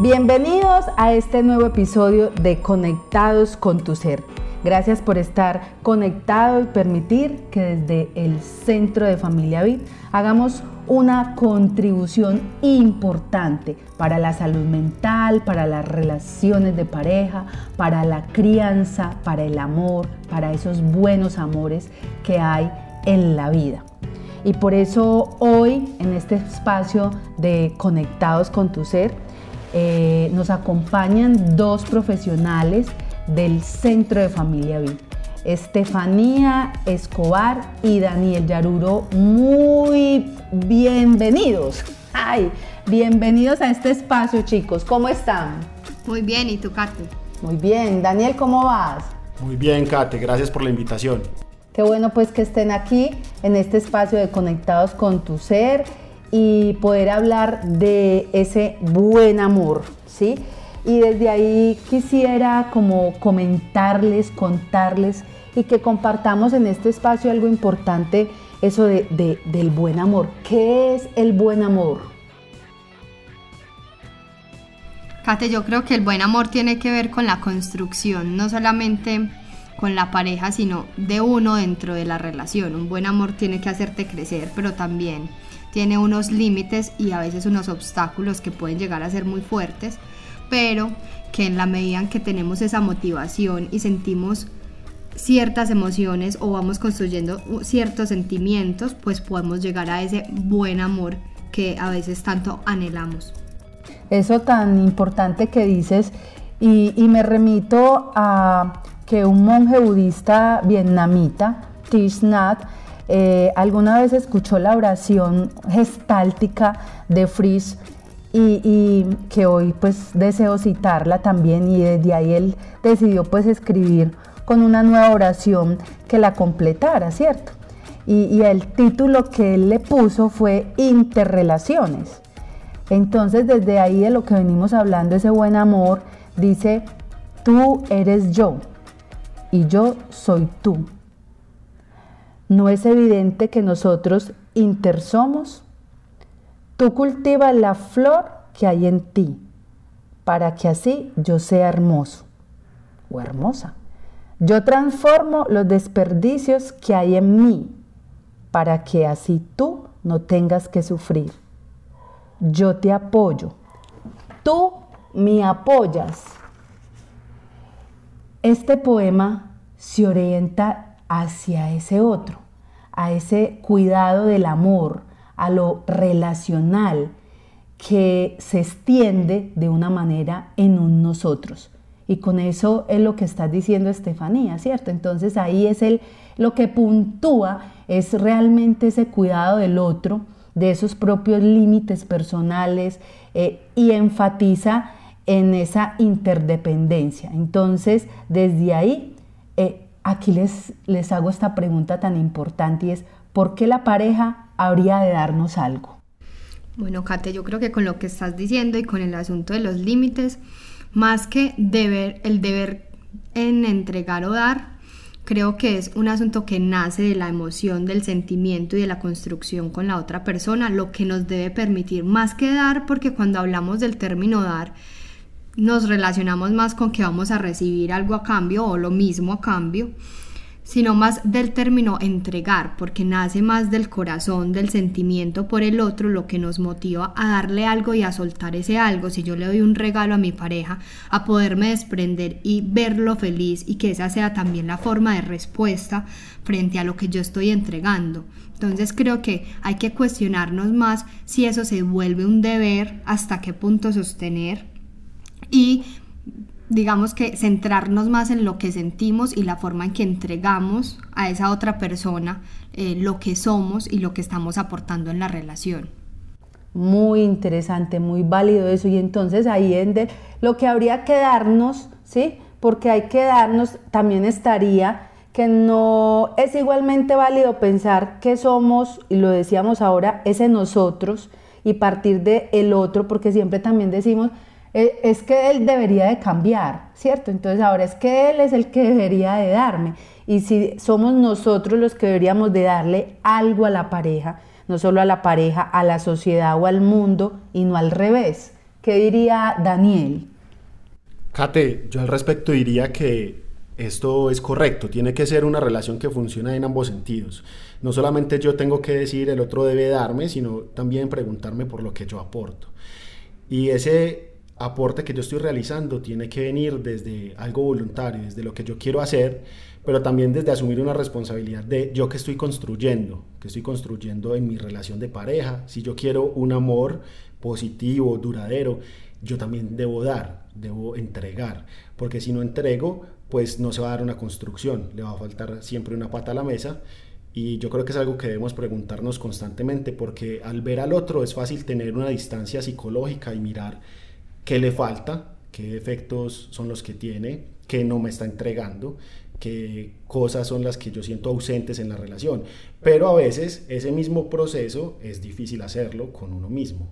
Bienvenidos a este nuevo episodio de Conectados con tu Ser. Gracias por estar conectado y permitir que desde el Centro de Familia Vid hagamos una contribución importante para la salud mental, para las relaciones de pareja, para la crianza, para el amor, para esos buenos amores que hay en la vida. Y por eso hoy en este espacio de Conectados con tu Ser eh, nos acompañan dos profesionales del Centro de Familia Vid. Estefanía Escobar y Daniel Yaruro, muy bienvenidos. Ay, bienvenidos a este espacio, chicos. ¿Cómo están? Muy bien, ¿y tú, Kate? Muy bien. Daniel, ¿cómo vas? Muy bien, Kate, gracias por la invitación. Qué bueno pues que estén aquí en este espacio de Conectados con tu Ser y poder hablar de ese buen amor, ¿sí? Y desde ahí quisiera como comentarles, contarles y que compartamos en este espacio algo importante, eso de, del buen amor. ¿Qué es el buen amor? Kate, yo creo que el buen amor tiene que ver con la construcción, no solamente con la pareja, sino de uno dentro de la relación. Un buen amor tiene que hacerte crecer, pero también tiene unos límites y a veces unos obstáculos que pueden llegar a ser muy fuertes, pero que en la medida en que tenemos esa motivación y sentimos ciertas emociones o vamos construyendo ciertos sentimientos, pues podemos llegar a ese buen amor que a veces tanto anhelamos. Eso tan importante que dices y, me remito a que un monje budista vietnamita, Thich Nhat, eh, alguna vez escuchó la oración gestáltica de Fries y, y, que hoy pues deseo citarla también y desde ahí él decidió pues escribir con una nueva oración que la completara, ¿cierto? Y, el título que él le puso fue Interrelaciones. Entonces, desde ahí de lo que venimos hablando, ese buen amor, dice, tú eres yo y yo soy tú. ¿No es evidente que nosotros intersomos? Tú cultivas la flor que hay en ti, para que así yo sea hermoso o hermosa. Yo transformo los desperdicios que hay en mí para que así tú no tengas que sufrir. Yo te apoyo. Tú me apoyas. Este poema se orienta hacia ese otro, a ese cuidado del amor, a lo relacional que se extiende de una manera en un nosotros. Y con eso es lo que está diciendo Estefanía, ¿cierto? Entonces ahí es el, lo que puntúa es realmente ese cuidado del otro, de esos propios límites personales eh, y enfatiza en esa interdependencia. Entonces, desde ahí, eh, aquí les, les hago esta pregunta tan importante y es, ¿por qué la pareja habría de darnos algo? Bueno, Kate, yo creo que con lo que estás diciendo y con el asunto de los límites, más que deber, el deber en entregar o dar, creo que es un asunto que nace de la emoción, del sentimiento y de la construcción con la otra persona, lo que nos debe permitir más que dar, porque cuando hablamos del término dar, nos relacionamos más con que vamos a recibir algo a cambio o lo mismo a cambio sino más del término entregar, porque nace más del corazón, del sentimiento por el otro, lo que nos motiva a darle algo y a soltar ese algo. Si yo le doy un regalo a mi pareja, a poderme desprender y verlo feliz y que esa sea también la forma de respuesta frente a lo que yo estoy entregando. Entonces creo que hay que cuestionarnos más si eso se vuelve un deber, hasta qué punto sostener y digamos que centrarnos más en lo que sentimos y la forma en que entregamos a esa otra persona eh, lo que somos y lo que estamos aportando en la relación. Muy interesante, muy válido eso. Y entonces ahí en lo que habría que darnos, ¿sí? Porque hay que darnos, también estaría que no es igualmente válido pensar que somos, y lo decíamos ahora, ese nosotros y partir de el otro, porque siempre también decimos, es que él debería de cambiar, ¿cierto? Entonces ahora es que él es el que debería de darme. Y si somos nosotros los que deberíamos de darle algo a la pareja, no solo a la pareja, a la sociedad o al mundo, y no al revés, ¿Qué diría Daniel? Kate, yo al respecto diría que esto es correcto, tiene que ser una relación que funcione en ambos sentidos. No solamente yo tengo que decir, el otro debe darme, sino también preguntarme por lo que yo aporto. Y ese aporte que yo estoy realizando tiene que venir desde algo voluntario, desde lo que yo quiero hacer, pero también desde asumir una responsabilidad de yo que estoy construyendo, que estoy construyendo en mi relación de pareja. Si yo quiero un amor positivo, duradero, yo también debo dar, debo entregar, porque si no entrego, pues no se va a dar una construcción, le va a faltar siempre una pata a la mesa. Y yo creo que es algo que debemos preguntarnos constantemente, porque al ver al otro es fácil tener una distancia psicológica y mirar qué le falta, qué efectos son los que tiene, qué no me está entregando, qué cosas son las que yo siento ausentes en la relación. Pero a veces ese mismo proceso es difícil hacerlo con uno mismo.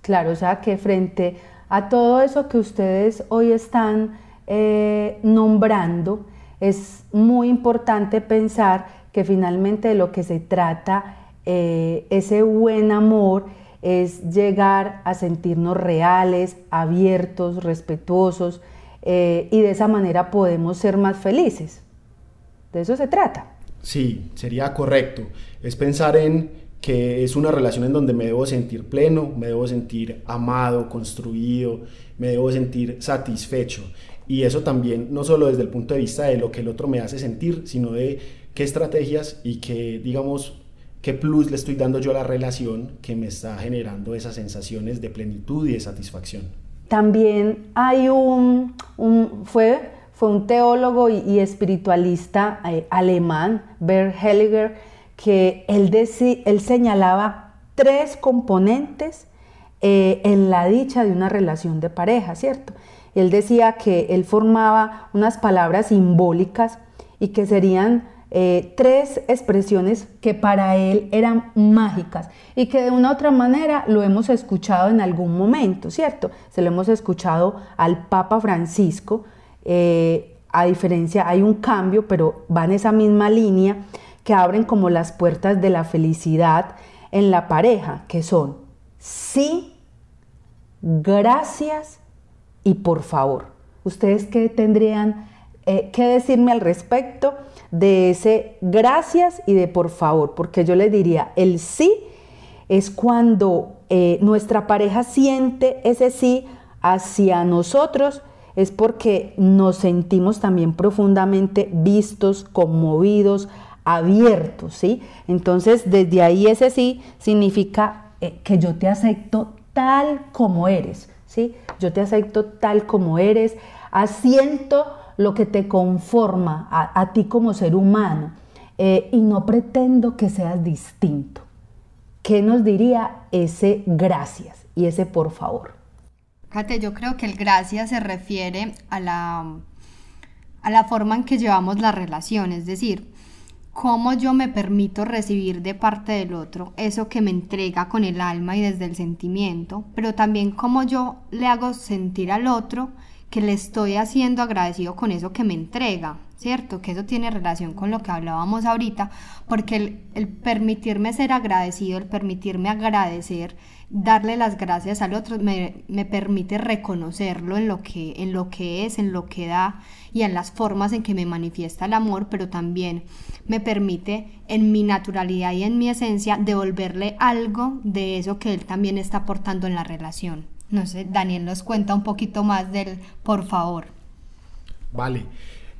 Claro, o sea que frente a todo eso que ustedes hoy están eh, nombrando, es muy importante pensar que finalmente de lo que se trata, eh, ese buen amor, es llegar a sentirnos reales, abiertos, respetuosos, eh, y de esa manera podemos ser más felices. De eso se trata. Sí, sería correcto. Es pensar en que es una relación en donde me debo sentir pleno, me debo sentir amado, construido, me debo sentir satisfecho. Y eso también, no solo desde el punto de vista de lo que el otro me hace sentir, sino de qué estrategias y qué, digamos, qué plus le estoy dando yo a la relación que me está generando esas sensaciones de plenitud y de satisfacción. También hay un, fue, fue un teólogo y, espiritualista eh, alemán, Bert Hellinger, que él, él señalaba tres componentes eh, en la dicha de una relación de pareja, ¿cierto? Él decía que él formaba unas palabras simbólicas y que serían eh, tres expresiones que para él eran mágicas y que de una u otra manera lo hemos escuchado en algún momento, ¿cierto? Se lo hemos escuchado al Papa Francisco, eh, a diferencia, hay un cambio, pero va en esa misma línea que abren como las puertas de la felicidad en la pareja, que son sí, gracias y por favor. ¿Ustedes qué tendrían eh, que decirme al respecto? de ese gracias y de por favor, porque yo le diría, el sí es cuando eh, nuestra pareja siente ese sí hacia nosotros, es porque nos sentimos también profundamente vistos, conmovidos, abiertos, ¿sí? Entonces, desde ahí ese sí significa eh, que yo te acepto tal como eres, ¿sí? Yo te acepto tal como eres, asiento lo que te conforma a, ti como ser humano eh, y no pretendo que seas distinto. ¿Qué nos diría ese gracias y ese por favor? Kate, yo creo que el gracias se refiere a la, a la forma en que llevamos la relación, es decir, cómo yo me permito recibir de parte del otro eso que me entrega con el alma y desde el sentimiento, pero también cómo yo le hago sentir al otro que le estoy haciendo agradecido con eso que me entrega, ¿cierto? Que eso tiene relación con lo que hablábamos ahorita, porque el, permitirme ser agradecido, el permitirme agradecer, darle las gracias al otro, me, me, permite reconocerlo en lo, que, en lo que es, en lo que da y en las formas en que me manifiesta el amor, pero también me permite en mi naturalidad y en mi esencia devolverle algo de eso que él también está aportando en la relación. No sé, Daniel nos cuenta un poquito más del por favor. Vale.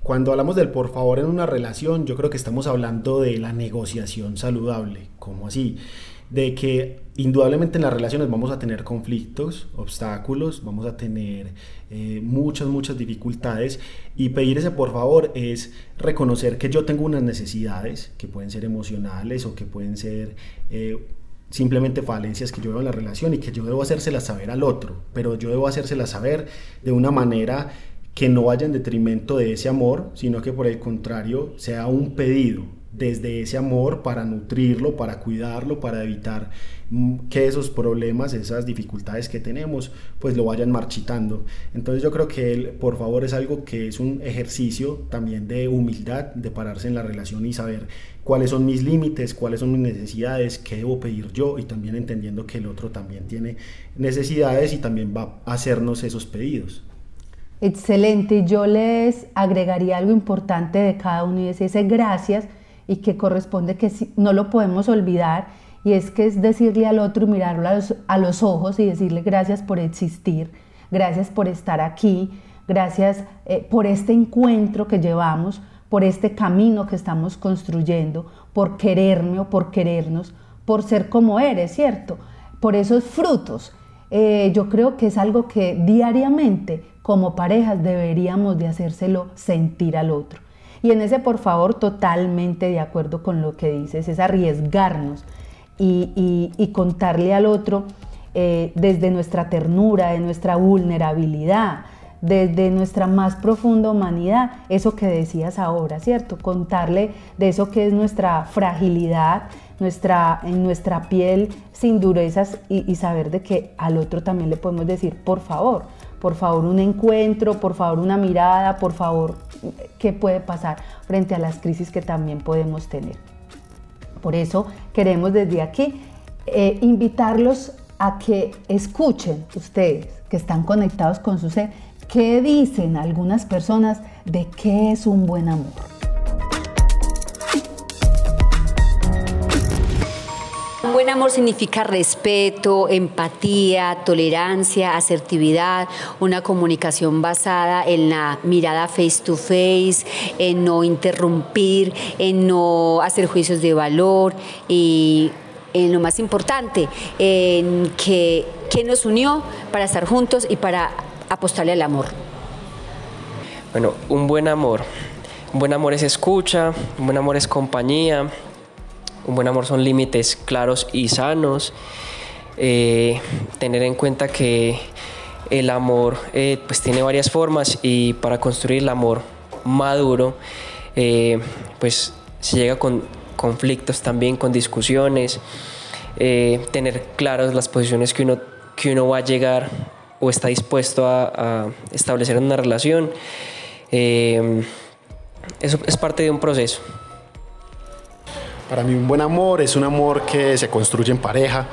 Cuando hablamos del por favor en una relación, yo creo que estamos hablando de la negociación saludable. ¿Cómo así? De que indudablemente en las relaciones vamos a tener conflictos, obstáculos, vamos a tener eh, muchas, muchas dificultades y pedir ese por favor es reconocer que yo tengo unas necesidades que pueden ser emocionales o que pueden ser eh, simplemente falencias que yo veo en la relación y que yo debo hacérselas saber al otro, pero yo debo hacérselas saber de una manera que no vaya en detrimento de ese amor, sino que por el contrario sea un pedido desde ese amor para nutrirlo, para cuidarlo, para evitar mm, que esos problemas, esas dificultades que tenemos, pues lo vayan marchitando. Entonces yo creo que él, por favor, es algo que es un ejercicio también de humildad, de pararse en la relación y saber cuáles son mis límites, cuáles son mis necesidades, qué debo pedir yo y también entendiendo que el otro también tiene necesidades y también va a hacernos esos pedidos. Excelente, yo les agregaría algo importante de cada uno y es ese gracias y que corresponde que no lo podemos olvidar y es que es decirle al otro y mirarlo a los, ojos y decirle gracias por existir, gracias por estar aquí, gracias eh, por este encuentro que llevamos, por este camino que estamos construyendo, por quererme o por querernos, por ser como eres, ¿cierto? Por esos frutos. Eh, yo creo que es algo que diariamente como parejas deberíamos de hacérselo sentir al otro. Y en ese, por favor, totalmente de acuerdo con lo que dices, es arriesgarnos y, contarle al otro eh, desde nuestra ternura, de nuestra vulnerabilidad, desde nuestra más profunda humanidad, eso que decías ahora, ¿cierto? Contarle de eso que es nuestra fragilidad, nuestra, en nuestra piel sin durezas y, y saber de que al otro también le podemos decir, por favor, por favor un encuentro, por favor una mirada, por favor, ¿qué puede pasar frente a las crisis que también podemos tener? Por eso queremos desde aquí eh, invitarlos a que escuchen ustedes que están conectados con su ser, qué dicen algunas personas de qué es un buen amor. Buen amor significa respeto, empatía, tolerancia, asertividad, una comunicación basada en la mirada face to face, en no interrumpir, en no hacer juicios de valor y en lo más importante, en que, nos unió para estar juntos y para apostarle al amor. Bueno, un buen amor. Un buen amor es escucha, un buen amor es compañía, un buen amor son límites claros y sanos. Eh, tener en cuenta que el amor eh, pues tiene varias formas y para construir el amor maduro eh, pues se llega con conflictos también, con discusiones, tener claras las posiciones que uno, que uno va a llegar o está dispuesto a, a establecer en una relación. eso es parte de un proceso. Para mí un buen amor es un amor que se construye en pareja,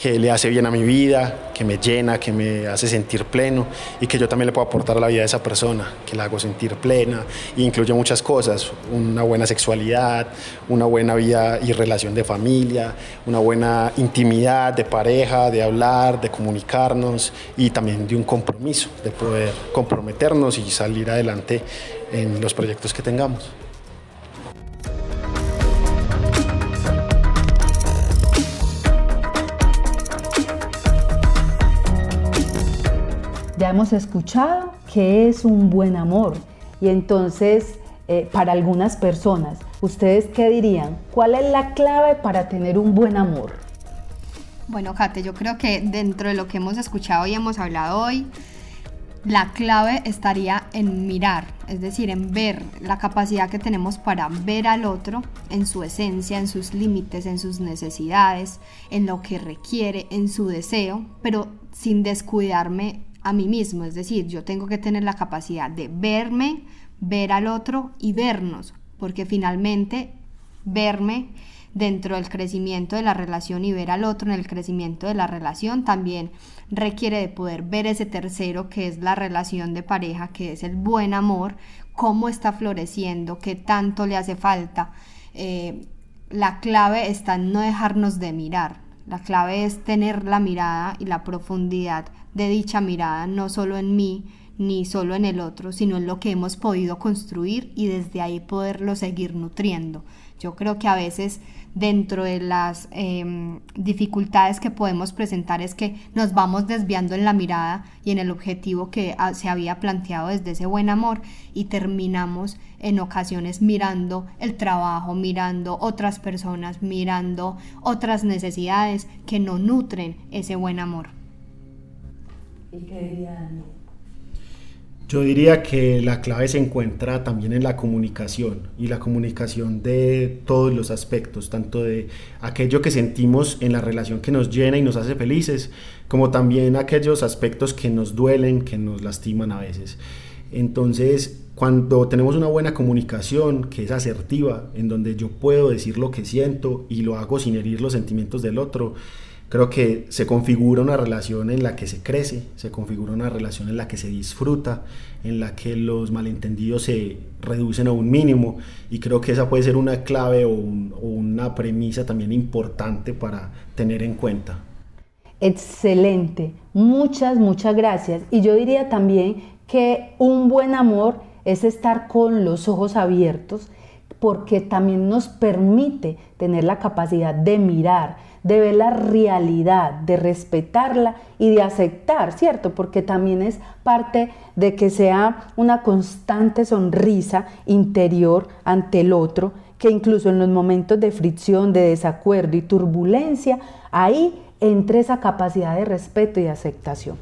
que le hace bien a mi vida, que me llena, que me hace sentir pleno y que yo también le puedo aportar a la vida de esa persona, que la hago sentir plena e incluye muchas cosas, una buena sexualidad, una buena vida y relación de familia, una buena intimidad de pareja, de hablar, de comunicarnos y también de un compromiso, de poder comprometernos y salir adelante en los proyectos que tengamos. Hemos escuchado que es un buen amor y entonces eh, para algunas personas, ¿ustedes qué dirían? ¿Cuál es la clave para tener un buen amor? Bueno, Kate, yo creo que dentro de lo que hemos escuchado y hemos hablado hoy, la clave estaría en mirar, es decir, en ver la capacidad que tenemos para ver al otro en su esencia, en sus límites, en sus necesidades, en lo que requiere, en su deseo, pero sin descuidarme a mí mismo, es decir, yo tengo que tener la capacidad de verme, ver al otro y vernos, porque finalmente verme dentro del crecimiento de la relación y ver al otro en el crecimiento de la relación también requiere de poder ver ese tercero que es la relación de pareja, que es el buen amor, cómo está floreciendo, qué tanto le hace falta. Eh, la clave está en no dejarnos de mirar, la clave es tener la mirada y la profundidad de dicha mirada, no solo en mí, ni solo en el otro, sino en lo que hemos podido construir y desde ahí poderlo seguir nutriendo. Yo creo que a veces dentro de las em, dificultades que podemos presentar es que nos vamos desviando en la mirada y en el objetivo que ah, se había planteado desde ese buen amor y terminamos en ocasiones mirando el trabajo, mirando otras personas, mirando otras necesidades que no nutren ese buen amor. ¿Y qué diría Yo diría que la clave se encuentra también en la comunicación y la comunicación de todos los aspectos, tanto de aquello que sentimos en la relación que nos llena y nos hace felices, como también aquellos aspectos que nos duelen, que nos lastiman a veces. Entonces, cuando tenemos una buena comunicación que es asertiva, en donde yo puedo decir lo que siento y lo hago sin herir los sentimientos del otro, creo que se configura una relación en la que se crece, se configura una relación en la que se disfruta, en la que los malentendidos se reducen a un mínimo y creo que esa puede ser una clave o, una premisa también importante para tener en cuenta. Excelente, muchas, muchas gracias. Y yo diría también que un buen amor es estar con los ojos abiertos porque también nos permite tener la capacidad de mirar, de ver la realidad, de respetarla y de aceptar, ¿cierto? Porque también es parte de que sea una constante sonrisa interior ante el otro, que incluso en los momentos de fricción, de desacuerdo y turbulencia, ahí entre esa capacidad de respeto y aceptación.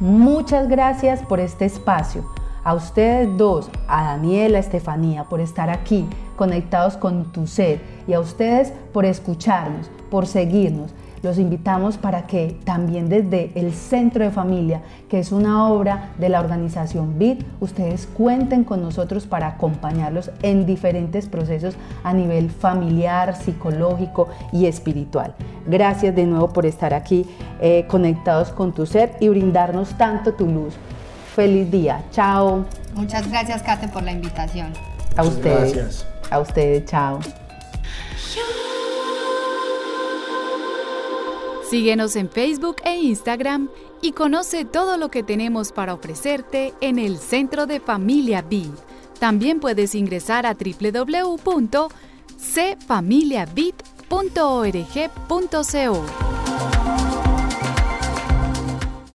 Muchas gracias por este espacio. A ustedes dos, a Daniela, a Estefanía, por estar aquí conectados con tu ser y a ustedes por escucharnos, por seguirnos. Los invitamos para que también desde el Centro de Familia, que es una obra de la organización BIT, ustedes cuenten con nosotros para acompañarlos en diferentes procesos a nivel familiar, psicológico y espiritual. Gracias de nuevo por estar aquí eh, conectados con tu ser y brindarnos tanto tu luz. Feliz día. Chao. Muchas gracias, Kate, por la invitación. A ustedes. Gracias. A ustedes, chao. Síguenos en Facebook e Instagram y conoce todo lo que tenemos para ofrecerte en el Centro de Familia BID. También puedes ingresar a www.cfamiliabit.org.co.